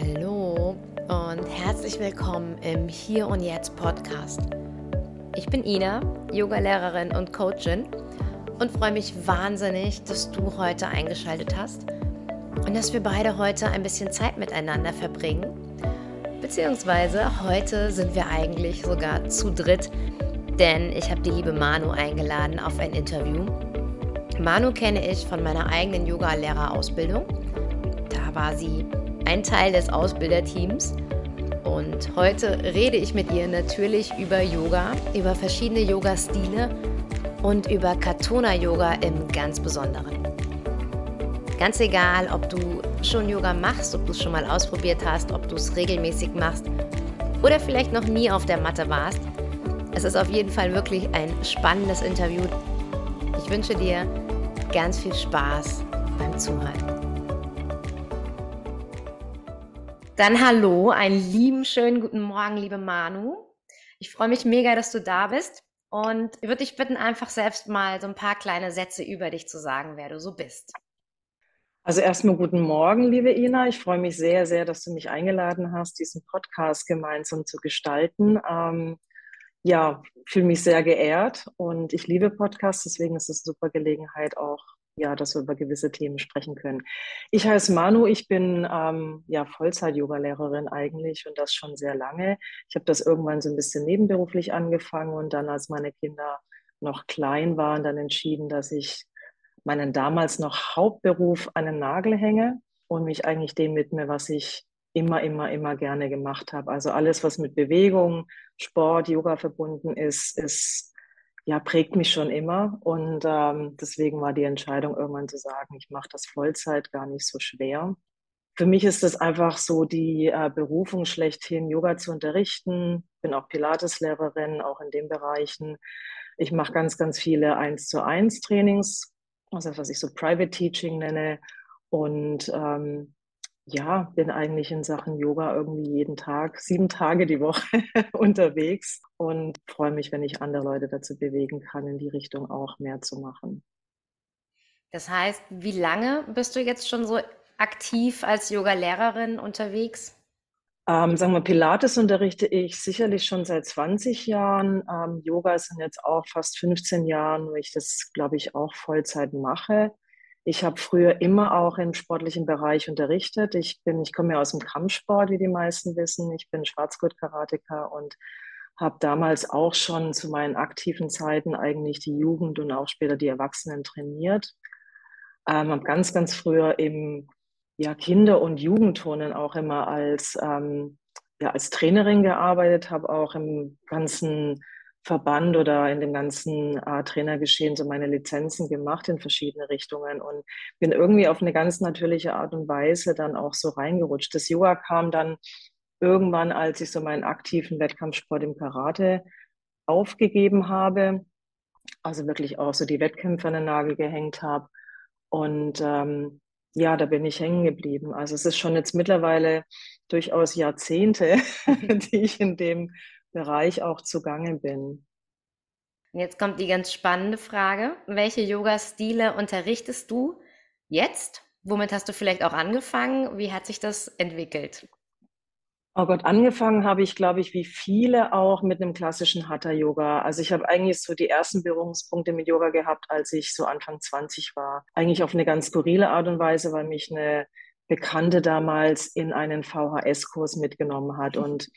Hallo und herzlich willkommen im Hier und Jetzt Podcast. Ich bin Ina, Yogalehrerin und Coachin und freue mich wahnsinnig, dass du heute eingeschaltet hast und dass wir beide heute ein bisschen Zeit miteinander verbringen. Beziehungsweise heute sind wir eigentlich sogar zu dritt, denn ich habe die liebe Manu eingeladen auf ein Interview. Manu kenne ich von meiner eigenen Yoga-Lehrerausbildung. Da war sie ein Teil des Ausbilderteams. Und heute rede ich mit ihr natürlich über Yoga, über verschiedene Yoga-Stile und über Katona-Yoga im ganz Besonderen. Ganz egal, ob du schon Yoga machst, ob du es schon mal ausprobiert hast, ob du es regelmäßig machst oder vielleicht noch nie auf der Matte warst. Es ist auf jeden Fall wirklich ein spannendes Interview. Ich wünsche dir ganz viel Spaß beim Zuhören. Dann hallo, einen lieben, schönen guten Morgen, liebe Manu. Ich freue mich mega, dass du da bist und würde dich bitten, einfach selbst mal so ein paar kleine Sätze über dich zu sagen, wer du so bist. Also erstmal guten Morgen, liebe Ina. Ich freue mich sehr, sehr, dass du mich eingeladen hast, diesen Podcast gemeinsam zu gestalten. Ähm, ja, fühle mich sehr geehrt und ich liebe Podcasts, deswegen ist es eine super Gelegenheit, auch ja, dass wir über gewisse Themen sprechen können. Ich heiße Manu, ich bin ähm, ja Vollzeit-Yoga-Lehrerin eigentlich und das schon sehr lange. Ich habe das irgendwann so ein bisschen nebenberuflich angefangen und dann, als meine Kinder noch klein waren, dann entschieden, dass ich meinen damals noch Hauptberuf an den Nagel hänge und mich eigentlich dem widme, was ich immer, immer, immer gerne gemacht habe. Also alles, was mit Bewegung, Sport, Yoga verbunden ist, ist ja, prägt mich schon immer. Und ähm, deswegen war die Entscheidung irgendwann zu sagen, ich mache das Vollzeit gar nicht so schwer. Für mich ist es einfach so die äh, Berufung schlechthin, Yoga zu unterrichten. Bin auch Pilateslehrerin, auch in den Bereichen. Ich mache ganz, ganz viele eins zu eins Trainings, also was ich so Private Teaching nenne. Und ähm, ja, bin eigentlich in Sachen Yoga irgendwie jeden Tag, sieben Tage die Woche unterwegs und freue mich, wenn ich andere Leute dazu bewegen kann, in die Richtung auch mehr zu machen. Das heißt, wie lange bist du jetzt schon so aktiv als Yoga-Lehrerin unterwegs? Ähm, sagen wir, Pilates unterrichte ich sicherlich schon seit 20 Jahren. Ähm, Yoga sind jetzt auch fast 15 Jahren, wo ich das, glaube ich, auch Vollzeit mache. Ich habe früher immer auch im sportlichen Bereich unterrichtet. Ich bin, ich komme ja aus dem Kampfsport, wie die meisten wissen. Ich bin Schwarzgurt-Karateka und habe damals auch schon zu meinen aktiven Zeiten eigentlich die Jugend und auch später die Erwachsenen trainiert. Ähm, habe ganz, ganz früher im ja, Kinder- und Jugendturnen auch immer als, ähm, ja, als Trainerin gearbeitet, habe auch im ganzen Verband oder in dem ganzen äh, Trainergeschehen so meine Lizenzen gemacht in verschiedene Richtungen und bin irgendwie auf eine ganz natürliche Art und Weise dann auch so reingerutscht. Das Yoga kam dann irgendwann, als ich so meinen aktiven Wettkampfsport im Karate aufgegeben habe, also wirklich auch so die Wettkämpfe an den Nagel gehängt habe. Und ähm, ja, da bin ich hängen geblieben. Also es ist schon jetzt mittlerweile durchaus Jahrzehnte, die ich in dem Bereich auch zugange bin. Jetzt kommt die ganz spannende Frage. Welche Yoga-Stile unterrichtest du jetzt? Womit hast du vielleicht auch angefangen? Wie hat sich das entwickelt? Oh Gott, angefangen habe ich, glaube ich, wie viele auch mit einem klassischen Hatha-Yoga. Also ich habe eigentlich so die ersten Berührungspunkte mit Yoga gehabt, als ich so Anfang 20 war. Eigentlich auf eine ganz skurrile Art und Weise, weil mich eine Bekannte damals in einen VHS-Kurs mitgenommen hat. Und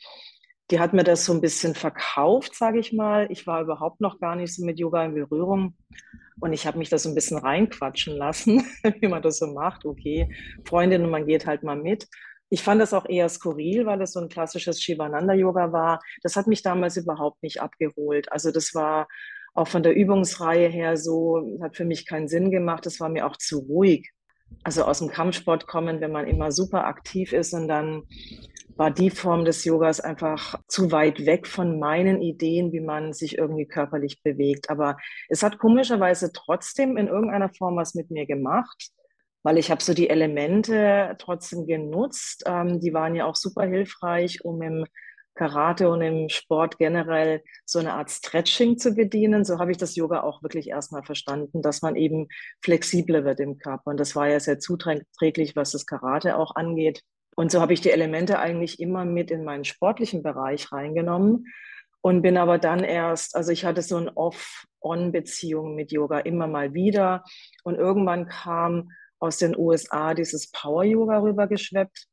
die hat mir das so ein bisschen verkauft, sage ich mal. Ich war überhaupt noch gar nicht so mit Yoga in Berührung. Und ich habe mich da so ein bisschen reinquatschen lassen, wie man das so macht. Okay, Freundin und man geht halt mal mit. Ich fand das auch eher skurril, weil es so ein klassisches Shivananda-Yoga war. Das hat mich damals überhaupt nicht abgeholt. Also das war auch von der Übungsreihe her so, hat für mich keinen Sinn gemacht. Das war mir auch zu ruhig. Also aus dem Kampfsport kommen, wenn man immer super aktiv ist und dann war die Form des Yogas einfach zu weit weg von meinen Ideen, wie man sich irgendwie körperlich bewegt. Aber es hat komischerweise trotzdem in irgendeiner Form was mit mir gemacht, weil ich habe so die Elemente trotzdem genutzt. Ähm, die waren ja auch super hilfreich, um im Karate und im Sport generell so eine Art Stretching zu bedienen. So habe ich das Yoga auch wirklich erstmal verstanden, dass man eben flexibler wird im Körper. Und das war ja sehr zuträglich, was das Karate auch angeht. Und so habe ich die Elemente eigentlich immer mit in meinen sportlichen Bereich reingenommen und bin aber dann erst, also ich hatte so eine Off-On-Beziehung mit Yoga immer mal wieder. Und irgendwann kam aus den USA dieses Power-Yoga rübergeschweppt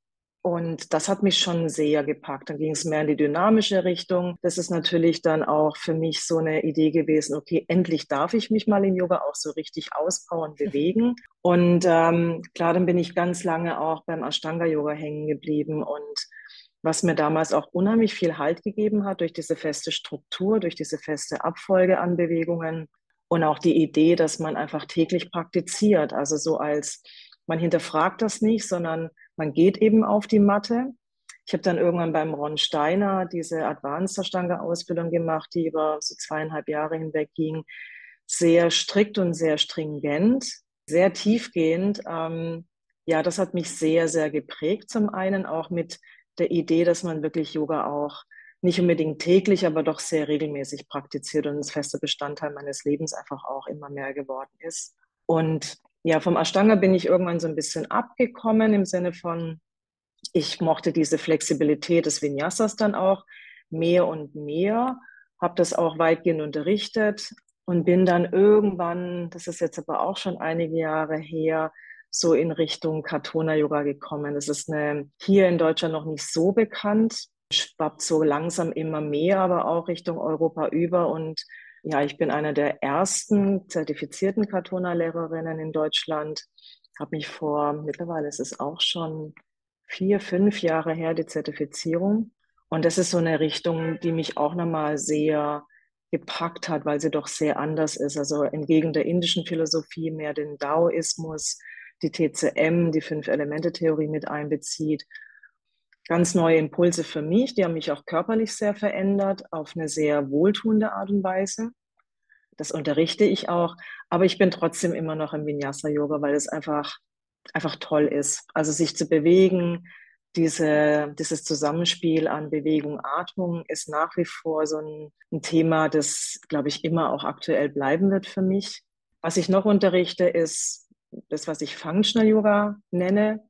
und das hat mich schon sehr gepackt. Dann ging es mehr in die dynamische Richtung. Das ist natürlich dann auch für mich so eine Idee gewesen, okay, endlich darf ich mich mal im Yoga auch so richtig auspowern, bewegen. Und ähm, klar, dann bin ich ganz lange auch beim Ashtanga-Yoga hängen geblieben und was mir damals auch unheimlich viel Halt gegeben hat durch diese feste Struktur, durch diese feste Abfolge an Bewegungen und auch die Idee, dass man einfach täglich praktiziert. Also so als man hinterfragt das nicht, sondern man geht eben auf die Matte. Ich habe dann irgendwann beim Ron Steiner diese Advanced Stange Ausbildung gemacht, die über so zweieinhalb Jahre hinweg ging. Sehr strikt und sehr stringent, sehr tiefgehend. Ähm, ja, das hat mich sehr, sehr geprägt. Zum einen auch mit der Idee, dass man wirklich Yoga auch nicht unbedingt täglich, aber doch sehr regelmäßig praktiziert und ein fester Bestandteil meines Lebens einfach auch immer mehr geworden ist. Und ja, vom Ashtanga bin ich irgendwann so ein bisschen abgekommen im Sinne von, ich mochte diese Flexibilität des Vinyasas dann auch mehr und mehr, habe das auch weitgehend unterrichtet und bin dann irgendwann, das ist jetzt aber auch schon einige Jahre her, so in Richtung Katona Yoga gekommen. Das ist eine, hier in Deutschland noch nicht so bekannt, schwappt so langsam immer mehr, aber auch Richtung Europa über und ja, ich bin eine der ersten zertifizierten Katona-Lehrerinnen in Deutschland. Habe mich vor, mittlerweile ist es auch schon vier, fünf Jahre her, die Zertifizierung. Und das ist so eine Richtung, die mich auch nochmal sehr gepackt hat, weil sie doch sehr anders ist. Also entgegen der indischen Philosophie mehr den Daoismus, die TCM, die Fünf-Elemente-Theorie mit einbezieht. Ganz neue Impulse für mich, die haben mich auch körperlich sehr verändert, auf eine sehr wohltuende Art und Weise. Das unterrichte ich auch, aber ich bin trotzdem immer noch im Vinyasa-Yoga, weil es einfach, einfach toll ist. Also sich zu bewegen, diese, dieses Zusammenspiel an Bewegung, Atmung ist nach wie vor so ein, ein Thema, das, glaube ich, immer auch aktuell bleiben wird für mich. Was ich noch unterrichte, ist das, was ich Functional Yoga nenne.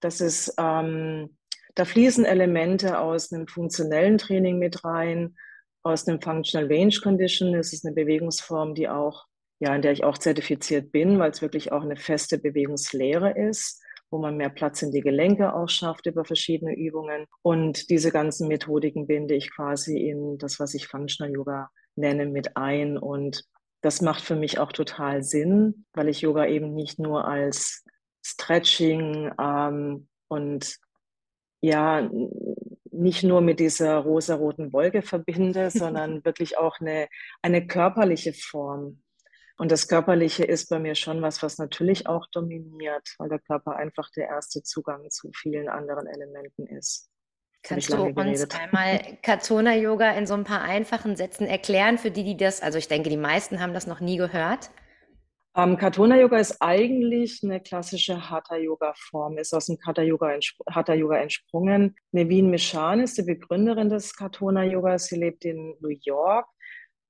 Das ist, ähm, da fließen Elemente aus einem funktionellen Training mit rein, aus einem Functional Range Condition. Das ist eine Bewegungsform, die auch, ja, in der ich auch zertifiziert bin, weil es wirklich auch eine feste Bewegungslehre ist, wo man mehr Platz in die Gelenke auch schafft über verschiedene Übungen. Und diese ganzen Methodiken binde ich quasi in das, was ich Functional Yoga nenne, mit ein. Und das macht für mich auch total Sinn, weil ich Yoga eben nicht nur als Stretching ähm, und ja, nicht nur mit dieser rosaroten Wolke verbinde, sondern wirklich auch eine, eine körperliche Form. Und das Körperliche ist bei mir schon was, was natürlich auch dominiert, weil der Körper einfach der erste Zugang zu vielen anderen Elementen ist. Kannst du uns einmal Katona Yoga in so ein paar einfachen Sätzen erklären für die, die das, also ich denke, die meisten haben das noch nie gehört? Ähm, Katona Yoga ist eigentlich eine klassische Hatha Yoga Form, ist aus dem Hatha Yoga, Hatha Yoga entsprungen. Nevin Mishan ist die Begründerin des Katona Yogas. Sie lebt in New York.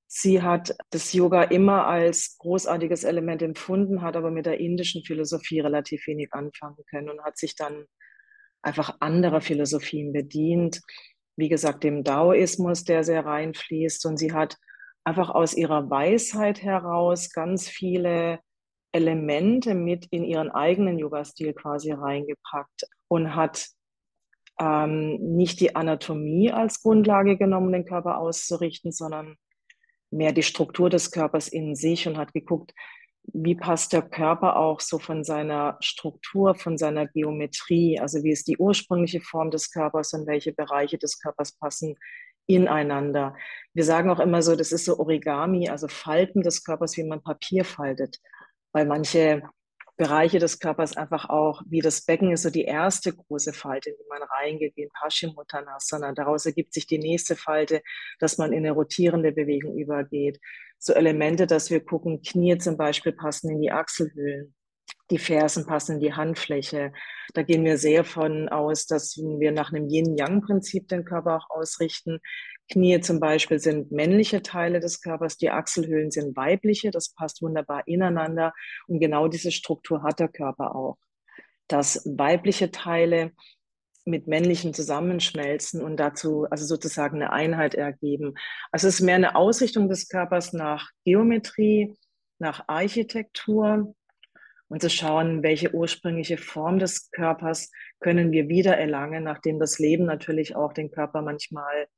Sie hat das Yoga immer als großartiges Element empfunden, hat aber mit der indischen Philosophie relativ wenig anfangen können und hat sich dann einfach anderer Philosophien bedient. Wie gesagt, dem Daoismus, der sehr reinfließt. Und sie hat einfach aus ihrer Weisheit heraus ganz viele Elemente mit in ihren eigenen Yoga-Stil quasi reingepackt und hat ähm, nicht die Anatomie als Grundlage genommen, den Körper auszurichten, sondern mehr die Struktur des Körpers in sich und hat geguckt, wie passt der Körper auch so von seiner Struktur, von seiner Geometrie, also wie ist die ursprüngliche Form des Körpers und welche Bereiche des Körpers passen ineinander. Wir sagen auch immer so, das ist so Origami, also Falten des Körpers, wie man Papier faltet, weil manche Bereiche des Körpers einfach auch, wie das Becken ist so die erste große Falte, in die man reingeht, wie in Paschimottanasana. Daraus ergibt sich die nächste Falte, dass man in eine rotierende Bewegung übergeht. So Elemente, dass wir gucken, Knie zum Beispiel passen in die Achselhöhlen die Fersen passen in die Handfläche. Da gehen wir sehr von aus, dass wir nach einem Yin-Yang-Prinzip den Körper auch ausrichten. Knie zum Beispiel sind männliche Teile des Körpers, die Achselhöhlen sind weibliche, das passt wunderbar ineinander und genau diese Struktur hat der Körper auch. Dass weibliche Teile mit männlichem zusammenschmelzen und dazu also sozusagen eine Einheit ergeben. Also es ist mehr eine Ausrichtung des Körpers nach Geometrie, nach Architektur und zu schauen, welche ursprüngliche Form des Körpers können wir wieder erlangen, nachdem das Leben natürlich auch den Körper manchmal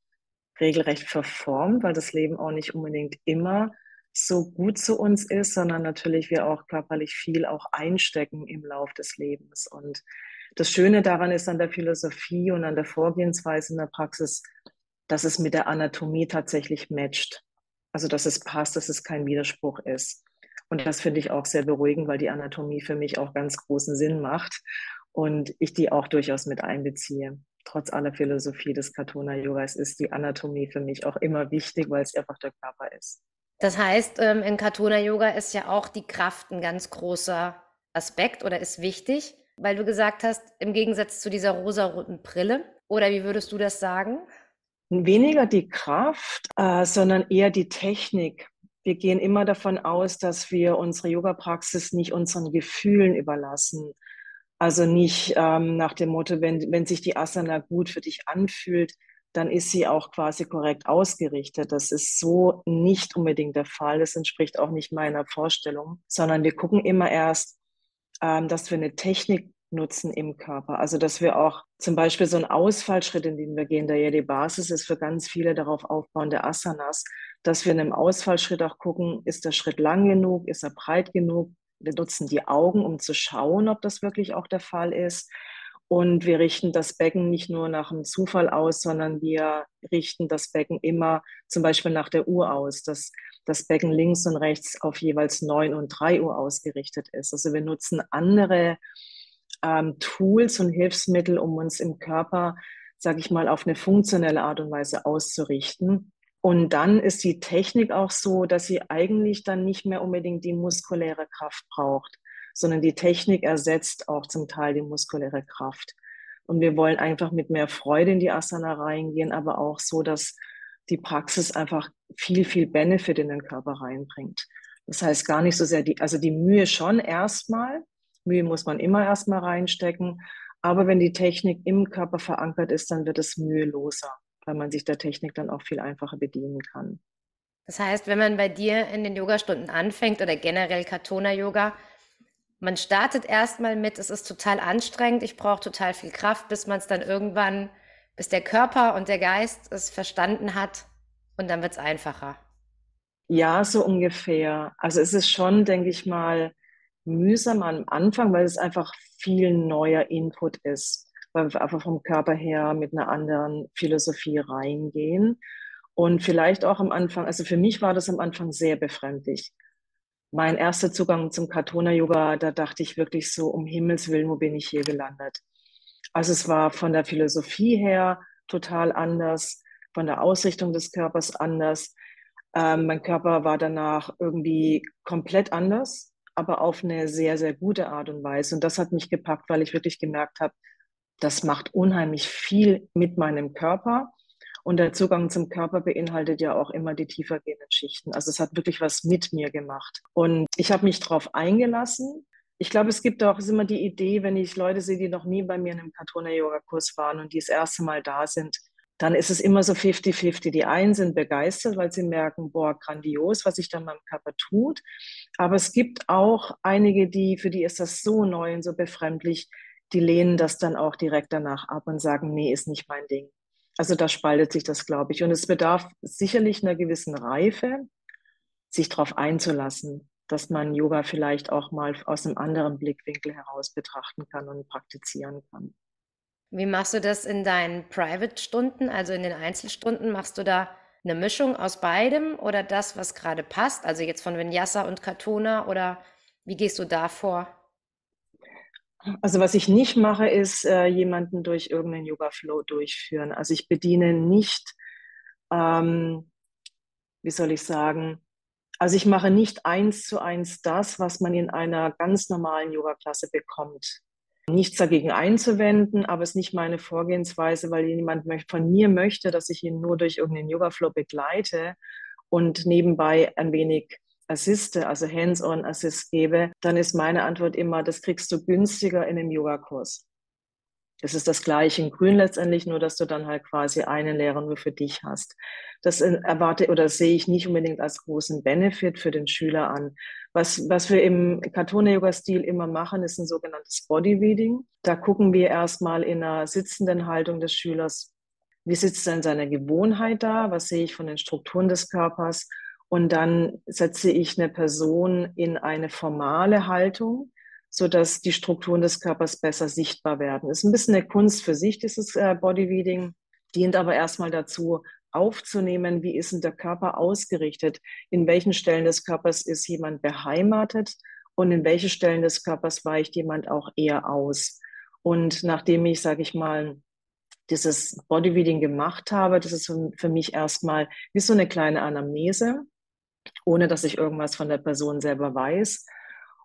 regelrecht verformt, weil das Leben auch nicht unbedingt immer so gut zu uns ist, sondern natürlich wir auch körperlich viel auch einstecken im Lauf des Lebens. Und das Schöne daran ist an der Philosophie und an der Vorgehensweise in der Praxis, dass es mit der Anatomie tatsächlich matcht. Also dass es passt, dass es kein Widerspruch ist. Und das finde ich auch sehr beruhigend, weil die Anatomie für mich auch ganz großen Sinn macht und ich die auch durchaus mit einbeziehe. Trotz aller Philosophie des Katona Yogas ist die Anatomie für mich auch immer wichtig, weil es einfach der Körper ist. Das heißt, ähm, in Katona Yoga ist ja auch die Kraft ein ganz großer Aspekt oder ist wichtig, weil du gesagt hast, im Gegensatz zu dieser rosaroten Brille. Oder wie würdest du das sagen? Weniger die Kraft, äh, sondern eher die Technik. Wir gehen immer davon aus, dass wir unsere Yoga-Praxis nicht unseren Gefühlen überlassen. Also nicht ähm, nach dem Motto, wenn, wenn sich die Asana gut für dich anfühlt, dann ist sie auch quasi korrekt ausgerichtet. Das ist so nicht unbedingt der Fall. Das entspricht auch nicht meiner Vorstellung, sondern wir gucken immer erst, ähm, dass wir eine Technik nutzen im Körper. Also dass wir auch zum Beispiel so einen Ausfallschritt, in den wir gehen, der ja die Basis ist für ganz viele darauf aufbauende Asanas, dass wir in einem Ausfallschritt auch gucken, ist der Schritt lang genug, ist er breit genug. Wir nutzen die Augen, um zu schauen, ob das wirklich auch der Fall ist. Und wir richten das Becken nicht nur nach dem Zufall aus, sondern wir richten das Becken immer zum Beispiel nach der Uhr aus, dass das Becken links und rechts auf jeweils 9 und 3 Uhr ausgerichtet ist. Also wir nutzen andere ähm, Tools und Hilfsmittel, um uns im Körper, sage ich mal, auf eine funktionelle Art und Weise auszurichten. Und dann ist die Technik auch so, dass sie eigentlich dann nicht mehr unbedingt die muskuläre Kraft braucht sondern die Technik ersetzt auch zum Teil die muskuläre Kraft. Und wir wollen einfach mit mehr Freude in die Asana reingehen, aber auch so, dass die Praxis einfach viel, viel Benefit in den Körper reinbringt. Das heißt gar nicht so sehr die, also die Mühe schon erstmal. Mühe muss man immer erstmal reinstecken. Aber wenn die Technik im Körper verankert ist, dann wird es müheloser, weil man sich der Technik dann auch viel einfacher bedienen kann. Das heißt, wenn man bei dir in den Yogastunden anfängt oder generell Katona Yoga, man startet erstmal mit, es ist total anstrengend, ich brauche total viel Kraft, bis man es dann irgendwann, bis der Körper und der Geist es verstanden hat und dann wird es einfacher. Ja, so ungefähr. Also es ist schon, denke ich mal, mühsam am Anfang, weil es einfach viel neuer Input ist, weil wir einfach vom Körper her mit einer anderen Philosophie reingehen. Und vielleicht auch am Anfang, also für mich war das am Anfang sehr befremdlich mein erster Zugang zum Katona-Yoga, da dachte ich wirklich so, um Himmels Willen, wo bin ich hier gelandet? Also es war von der Philosophie her total anders, von der Ausrichtung des Körpers anders. Ähm, mein Körper war danach irgendwie komplett anders, aber auf eine sehr, sehr gute Art und Weise. Und das hat mich gepackt, weil ich wirklich gemerkt habe, das macht unheimlich viel mit meinem Körper. Und der Zugang zum Körper beinhaltet ja auch immer die tiefergehenden Schichten. Also es hat wirklich was mit mir gemacht. Und ich habe mich darauf eingelassen. Ich glaube, es gibt auch immer die Idee, wenn ich Leute sehe, die noch nie bei mir in einem Katona-Yoga-Kurs waren und die das erste Mal da sind, dann ist es immer so 50-50. Die einen sind begeistert, weil sie merken, boah, grandios, was sich da in meinem Körper tut. Aber es gibt auch einige, die, für die ist das so neu und so befremdlich, die lehnen das dann auch direkt danach ab und sagen, nee, ist nicht mein Ding. Also da spaltet sich das, glaube ich. Und es bedarf sicherlich einer gewissen Reife, sich darauf einzulassen, dass man Yoga vielleicht auch mal aus einem anderen Blickwinkel heraus betrachten kann und praktizieren kann. Wie machst du das in deinen Private-Stunden, also in den Einzelstunden? Machst du da eine Mischung aus beidem oder das, was gerade passt? Also jetzt von Vinyasa und Katona oder wie gehst du da vor? Also was ich nicht mache, ist äh, jemanden durch irgendeinen Yoga-Flow durchführen. Also ich bediene nicht, ähm, wie soll ich sagen, also ich mache nicht eins zu eins das, was man in einer ganz normalen Yoga-Klasse bekommt. Nichts dagegen einzuwenden, aber es ist nicht meine Vorgehensweise, weil jemand von mir möchte, dass ich ihn nur durch irgendeinen Yoga-Flow begleite und nebenbei ein wenig assiste, also Hands-on Assist gebe, dann ist meine Antwort immer, das kriegst du günstiger in einem Yogakurs. Es ist das gleiche in Grün letztendlich, nur dass du dann halt quasi einen Lehrer nur für dich hast. Das erwarte oder sehe ich nicht unbedingt als großen Benefit für den Schüler an. Was, was wir im Katona-Yoga-Stil immer machen, ist ein sogenanntes Bodyreading. Da gucken wir erstmal in einer sitzenden Haltung des Schülers, wie sitzt er in seiner Gewohnheit da, was sehe ich von den Strukturen des Körpers und dann setze ich eine Person in eine formale Haltung, so dass die Strukturen des Körpers besser sichtbar werden. Ist ein bisschen eine Kunst für sich, dieses äh, Bodyreading, dient aber erstmal dazu, aufzunehmen, wie ist denn der Körper ausgerichtet, in welchen Stellen des Körpers ist jemand beheimatet und in welche Stellen des Körpers weicht jemand auch eher aus. Und nachdem ich, sage ich mal, dieses Bodyreading gemacht habe, das ist für mich erstmal wie so eine kleine Anamnese, ohne dass ich irgendwas von der Person selber weiß.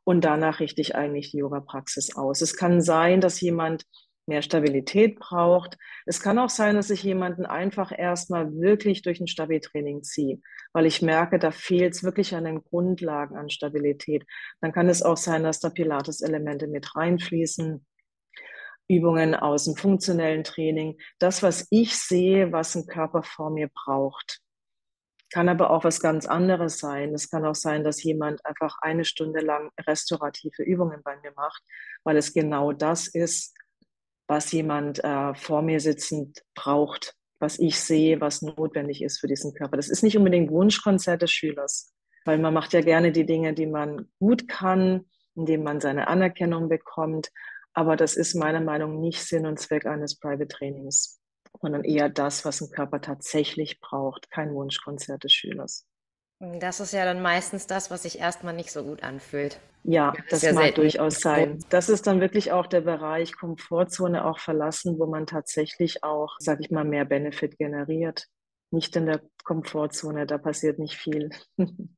Und danach richte ich eigentlich die Yoga-Praxis aus. Es kann sein, dass jemand mehr Stabilität braucht. Es kann auch sein, dass ich jemanden einfach erstmal wirklich durch ein Stabiltraining ziehe, weil ich merke, da fehlt es wirklich an den Grundlagen an Stabilität. Dann kann es auch sein, dass da Pilates-Elemente mit reinfließen. Übungen aus dem funktionellen Training, das, was ich sehe, was ein Körper vor mir braucht. Kann aber auch was ganz anderes sein. Es kann auch sein, dass jemand einfach eine Stunde lang restaurative Übungen bei mir macht, weil es genau das ist, was jemand äh, vor mir sitzend braucht, was ich sehe, was notwendig ist für diesen Körper. Das ist nicht unbedingt Wunschkonzert des Schülers, weil man macht ja gerne die Dinge, die man gut kann, indem man seine Anerkennung bekommt. Aber das ist meiner Meinung nach nicht Sinn und Zweck eines Private Trainings, sondern eher das, was ein Körper tatsächlich braucht, kein Wunschkonzert des Schülers. Das ist ja dann meistens das, was sich erstmal nicht so gut anfühlt. Ja, das, das mag durchaus sein. Das ist dann wirklich auch der Bereich Komfortzone auch verlassen, wo man tatsächlich auch, sag ich mal, mehr Benefit generiert. Nicht in der Komfortzone, da passiert nicht viel.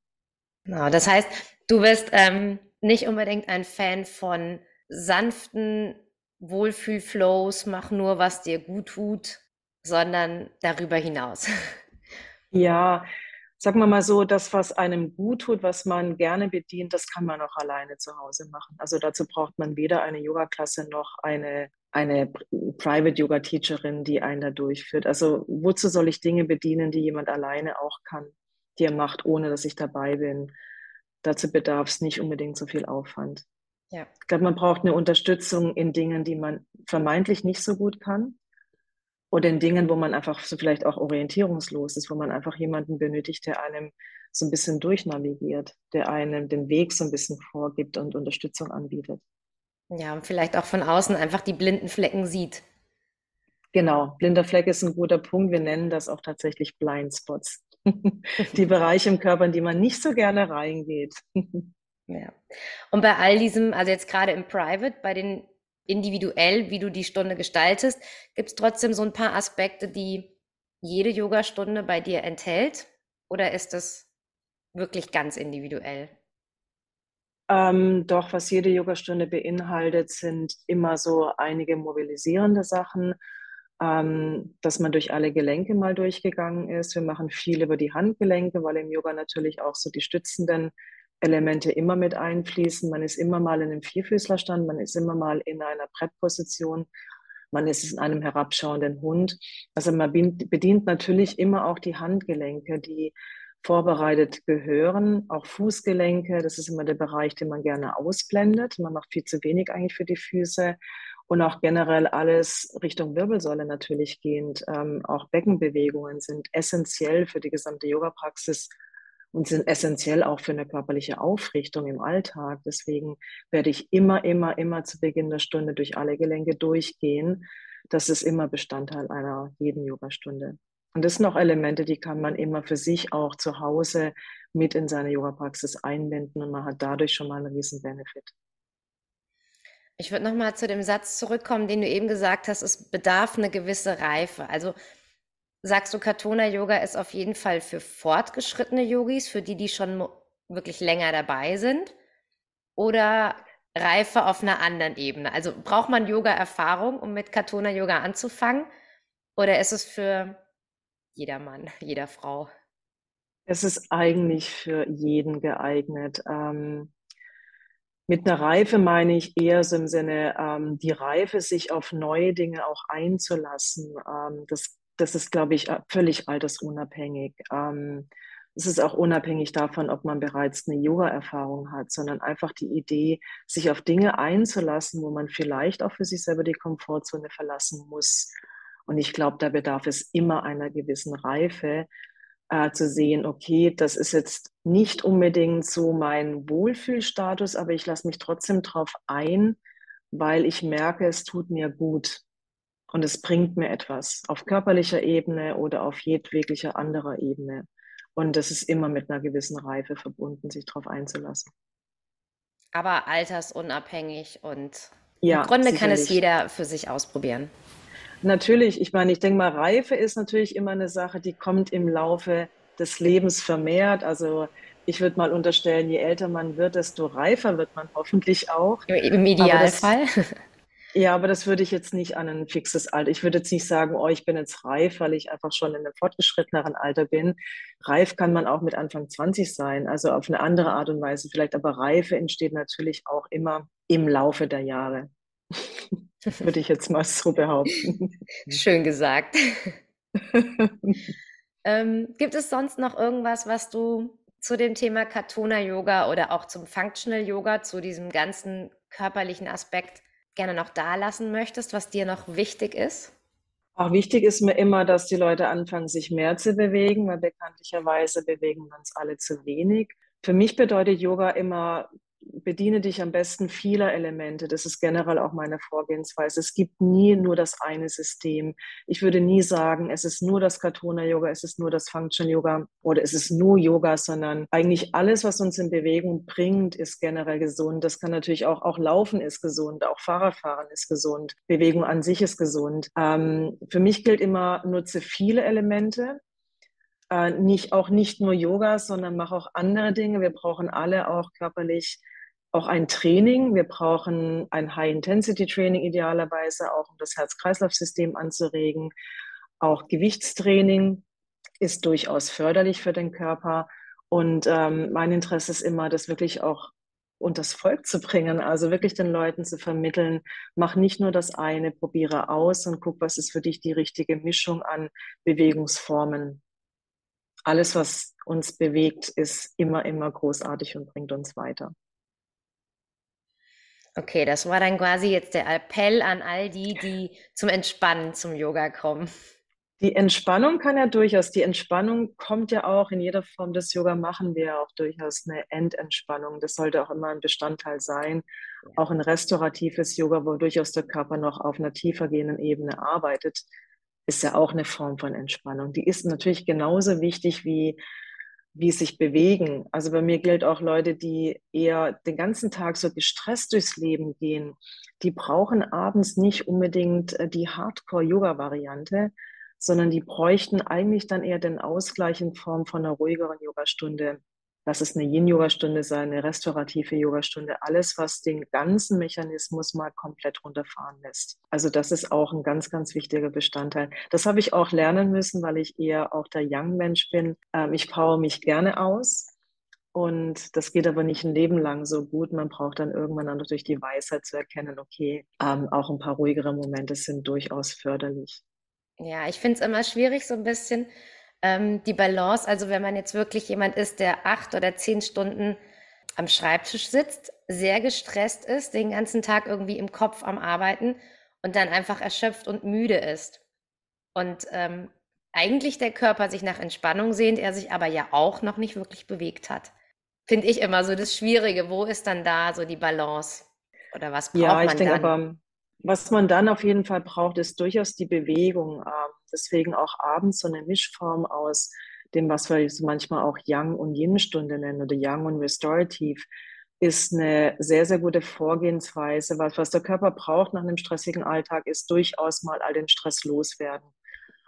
Genau, das heißt, du bist ähm, nicht unbedingt ein Fan von sanften Wohlfühlflows, mach nur, was dir gut tut, sondern darüber hinaus. Ja, sagen wir mal so, das, was einem gut tut, was man gerne bedient, das kann man auch alleine zu Hause machen. Also dazu braucht man weder eine Yoga-Klasse noch eine, eine Private-Yoga-Teacherin, die einen da durchführt. Also wozu soll ich Dinge bedienen, die jemand alleine auch kann, die er macht, ohne dass ich dabei bin? Dazu bedarf es nicht unbedingt so viel Aufwand. Ja. Ich glaube, man braucht eine Unterstützung in Dingen, die man vermeintlich nicht so gut kann oder in Dingen, wo man einfach so vielleicht auch orientierungslos ist, wo man einfach jemanden benötigt, der einem so ein bisschen durchnavigiert, der einem den Weg so ein bisschen vorgibt und Unterstützung anbietet. Ja, und vielleicht auch von außen einfach die blinden Flecken sieht. Genau, blinder Fleck ist ein guter Punkt. Wir nennen das auch tatsächlich Blindspots. die Bereiche im Körper, in die man nicht so gerne reingeht. ja. Und bei all diesem, also jetzt gerade im Private, bei den individuell, wie du die Stunde gestaltest, gibt es trotzdem so ein paar Aspekte, die jede Yogastunde bei dir enthält? Oder ist das wirklich ganz individuell? Ähm, doch, was jede Yogastunde beinhaltet, sind immer so einige mobilisierende Sachen, ähm, dass man durch alle Gelenke mal durchgegangen ist. Wir machen viel über die Handgelenke, weil im Yoga natürlich auch so die stützenden Elemente immer mit einfließen. Man ist immer mal in einem Vierfüßlerstand, man ist immer mal in einer Brettposition, man ist in einem herabschauenden Hund. Also man bedient natürlich immer auch die Handgelenke, die vorbereitet gehören, auch Fußgelenke. Das ist immer der Bereich, den man gerne ausblendet. Man macht viel zu wenig eigentlich für die Füße und auch generell alles Richtung Wirbelsäule natürlich gehend. Ähm, auch Beckenbewegungen sind essentiell für die gesamte Yoga-Praxis und sind essentiell auch für eine körperliche Aufrichtung im Alltag. Deswegen werde ich immer, immer, immer zu Beginn der Stunde durch alle Gelenke durchgehen. Das ist immer Bestandteil einer jeden Yogastunde. Und das sind auch Elemente, die kann man immer für sich auch zu Hause mit in seine Yoga-Praxis einbinden und man hat dadurch schon mal einen riesen Benefit. Ich würde nochmal zu dem Satz zurückkommen, den du eben gesagt hast, es bedarf eine gewisse Reife. Also Sagst du, Katona-Yoga ist auf jeden Fall für fortgeschrittene Yogis, für die, die schon wirklich länger dabei sind? Oder Reife auf einer anderen Ebene? Also braucht man Yoga-Erfahrung, um mit Katona-Yoga anzufangen? Oder ist es für jeder Mann, jeder Frau? Es ist eigentlich für jeden geeignet. Ähm, Mit einer Reife meine ich eher so im Sinne, ähm, die Reife, sich auf neue Dinge auch einzulassen. Ähm, das, das ist, glaube ich, völlig altersunabhängig. Ähm, es ist auch unabhängig davon, ob man bereits eine Yoga-Erfahrung hat, sondern einfach die Idee, sich auf Dinge einzulassen, wo man vielleicht auch für sich selber die Komfortzone verlassen muss. Und ich glaube, da bedarf es immer einer gewissen Reife, äh, zu sehen, okay, das ist jetzt nicht unbedingt so mein Wohlfühlstatus, aber ich lasse mich trotzdem drauf ein, weil ich merke, es tut mir gut und es bringt mir etwas auf körperlicher Ebene oder auf jedweglicher anderer Ebene. Und das ist immer mit einer gewissen Reife verbunden, sich darauf einzulassen. Aber altersunabhängig und ja, im Grunde sicherlich. kann es jeder für sich ausprobieren. Natürlich, ich meine, ich denke mal, Reife ist natürlich immer eine Sache, die kommt im Laufe des Lebens vermehrt. Also ich würde mal unterstellen, je älter man wird, desto reifer wird man hoffentlich auch. Im Idealfall. Ja, aber das würde ich jetzt nicht an ein fixes Alter. Ich würde jetzt nicht sagen, oh, ich bin jetzt reif, weil ich einfach schon in einem fortgeschritteneren Alter bin. Reif kann man auch mit Anfang 20 sein, also auf eine andere Art und Weise vielleicht. Aber Reife entsteht natürlich auch immer im Laufe der Jahre. würde ich jetzt mal so behaupten. Schön gesagt. ähm, gibt es sonst noch irgendwas, was du zu dem Thema Katona Yoga oder auch zum Functional Yoga, zu diesem ganzen körperlichen Aspekt gerne noch da lassen möchtest, was dir noch wichtig ist? Auch wichtig ist mir immer, dass die Leute anfangen, sich mehr zu bewegen, weil bekanntlicherweise bewegen wir uns alle zu wenig. Für mich bedeutet Yoga immer bediene dich am besten vieler Elemente. Das ist generell auch meine Vorgehensweise. Es gibt nie nur das eine System. Ich würde nie sagen, es ist nur das Katona-Yoga, es ist nur das Function-Yoga oder es ist nur Yoga, sondern eigentlich alles, was uns in Bewegung bringt, ist generell gesund. Das kann natürlich auch, auch Laufen ist gesund, auch Fahrradfahren ist gesund, Bewegung an sich ist gesund. Ähm, für mich gilt immer, nutze viele Elemente äh, nicht, auch nicht nur Yoga, sondern mach auch andere Dinge. Wir brauchen alle auch körperlich auch ein Training. Wir brauchen ein High-Intensity-Training idealerweise, auch um das Herz-Kreislauf-System anzuregen. Auch Gewichtstraining ist durchaus förderlich für den Körper. Und ähm, mein Interesse ist immer, das wirklich auch und das Volk zu bringen, also wirklich den Leuten zu vermitteln, mach nicht nur das eine, probiere aus und guck, was ist für dich die richtige Mischung an Bewegungsformen alles, was uns bewegt, ist immer, immer großartig und bringt uns weiter. Okay, das war dann quasi jetzt der Appell an all die, die zum Entspannen zum Yoga kommen. Die Entspannung kann ja durchaus, die Entspannung kommt ja auch in jeder Form des Yoga, machen wir ja auch durchaus eine Endentspannung. Das sollte auch immer ein Bestandteil sein. Auch ein restauratives Yoga, wo durchaus der Körper noch auf einer tiefer gehenden Ebene arbeitet, ist ja auch eine Form von Entspannung. Die ist natürlich genauso wichtig wie, wie sich bewegen. Also bei mir gilt auch Leute, die eher den ganzen Tag so gestresst durchs Leben gehen, die brauchen abends nicht unbedingt äh, die Hardcore-Yoga-Variante, sondern die bräuchten eigentlich dann eher den Ausgleich in Form von einer ruhigeren Yogastunde Lass es eine Yin-Yoga-Stunde sein, eine restaurative Yoga-Stunde, alles, was den ganzen Mechanismus mal komplett runterfahren lässt. Also das ist auch ein ganz, ganz wichtiger Bestandteil. Das habe ich auch lernen müssen, weil ich eher auch der Young-Mensch bin. Ähm, ich power mich gerne aus. Und das geht aber nicht ein Leben lang so gut. Man braucht dann irgendwann dann durch die Weisheit zu erkennen, okay, ähm, auch ein paar ruhigere Momente sind durchaus förderlich. Ja, ich finde es immer schwierig, so ein bisschen ähm, die Balance, also wenn man jetzt wirklich jemand ist, der acht oder zehn Stunden am Schreibtisch sitzt, sehr gestresst ist, den ganzen Tag irgendwie im Kopf am Arbeiten und dann einfach erschöpft und müde ist. Und ähm, eigentlich der Körper sich nach Entspannung sehnt, er sich aber ja auch noch nicht wirklich bewegt hat. Finde ich immer so das Schwierige. Wo ist dann da so die Balance? Oder was braucht ja, ich man denke dann? Aber, was man dann auf jeden Fall braucht, ist durchaus die Bewegung. Deswegen auch abends so eine Mischform aus dem, was wir manchmal auch Young und Yin-Stunde nennen oder Young und Restorative, ist eine sehr, sehr gute Vorgehensweise. Was, was der Körper braucht nach einem stressigen Alltag, ist durchaus mal all den Stress loswerden.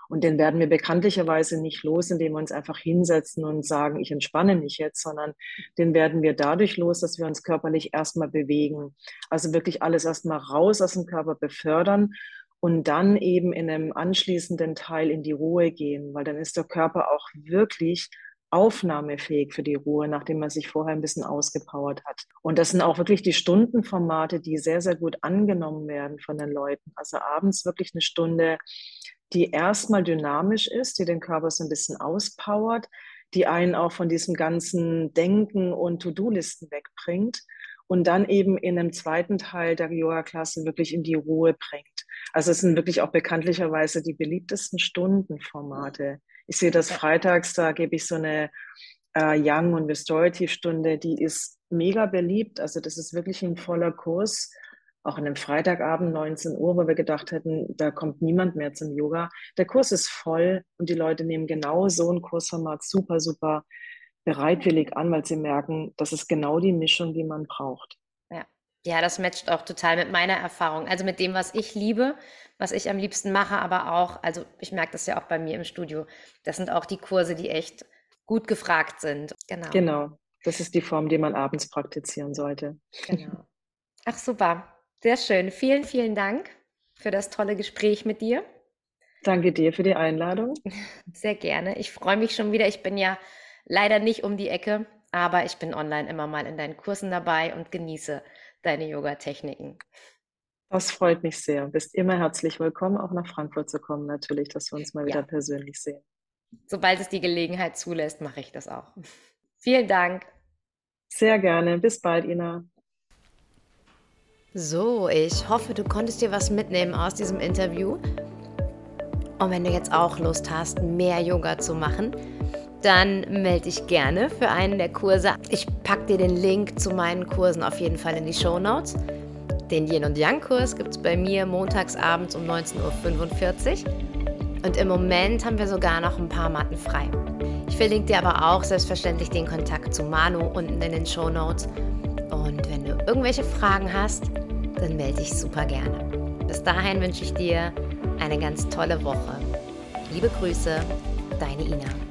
Und den werden wir bekanntlicherweise nicht los, indem wir uns einfach hinsetzen und sagen, ich entspanne mich jetzt, sondern den werden wir dadurch los, dass wir uns körperlich erstmal bewegen. Also wirklich alles erstmal raus aus dem Körper befördern und dann eben in einem anschließenden Teil in die Ruhe gehen, weil dann ist der Körper auch wirklich aufnahmefähig für die Ruhe, nachdem man sich vorher ein bisschen ausgepowert hat. Und das sind auch wirklich die Stundenformate, die sehr, sehr gut angenommen werden von den Leuten. Also abends wirklich eine Stunde, die erstmal dynamisch ist, die den Körper so ein bisschen auspowert, die einen auch von diesem ganzen Denken und To-Do-Listen wegbringt und dann eben in einem zweiten Teil der Yoga-Klasse wirklich in die Ruhe bringt. Also es sind wirklich auch bekanntlicherweise die beliebtesten Stundenformate. Ich sehe das freitags, da gebe ich so eine äh, Young- und Restorative-Stunde, die ist mega beliebt. Also das ist wirklich ein voller Kurs auch an einem Freitagabend 19 Uhr, wo wir gedacht hätten, da kommt niemand mehr zum Yoga. Der Kurs ist voll und die Leute nehmen genau so ein Kursformat super, super bereitwillig an, weil sie merken, das ist genau die Mischung, die man braucht. Ja. Ja, das matcht auch total mit meiner Erfahrung. Also mit dem, was ich liebe, was ich am liebsten mache, aber auch, also ich merke das ja auch bei mir im Studio. Das sind auch die Kurse, die echt gut gefragt sind. Genau. Genau. Das ist die Form, die man abends praktizieren sollte. Genau. Ach super. Sehr schön. Vielen, vielen Dank für das tolle Gespräch mit dir. Danke dir für die Einladung. Sehr gerne. Ich freue mich schon wieder. Ich bin ja leider nicht um die Ecke, aber ich bin online immer mal in deinen Kursen dabei und genieße deine Yoga-Techniken. Das freut mich sehr. Du bist immer herzlich willkommen, auch nach Frankfurt zu kommen, natürlich, dass wir uns mal wieder ja. persönlich sehen. Sobald es die Gelegenheit zulässt, mache ich das auch. Vielen Dank. Sehr gerne. Bis bald, Ina. So, ich hoffe, du konntest dir was mitnehmen aus diesem Interview. Und wenn du jetzt auch Lust hast, mehr Yoga zu machen, dann melde dich gerne für einen der Kurse. Ich packe dir den Link zu meinen Kursen auf jeden Fall in die Show Notes. Den Yin und Yang Kurs gibt es bei mir montagsabends um 19.45 Uhr. Und im Moment haben wir sogar noch ein paar Matten frei. Ich verlinke dir aber auch selbstverständlich den Kontakt zu Manu unten in den Show Notes. Und wenn du irgendwelche Fragen hast, dann melde dich super gerne. Bis dahin wünsche ich dir eine ganz tolle Woche. Liebe Grüße, deine Ina.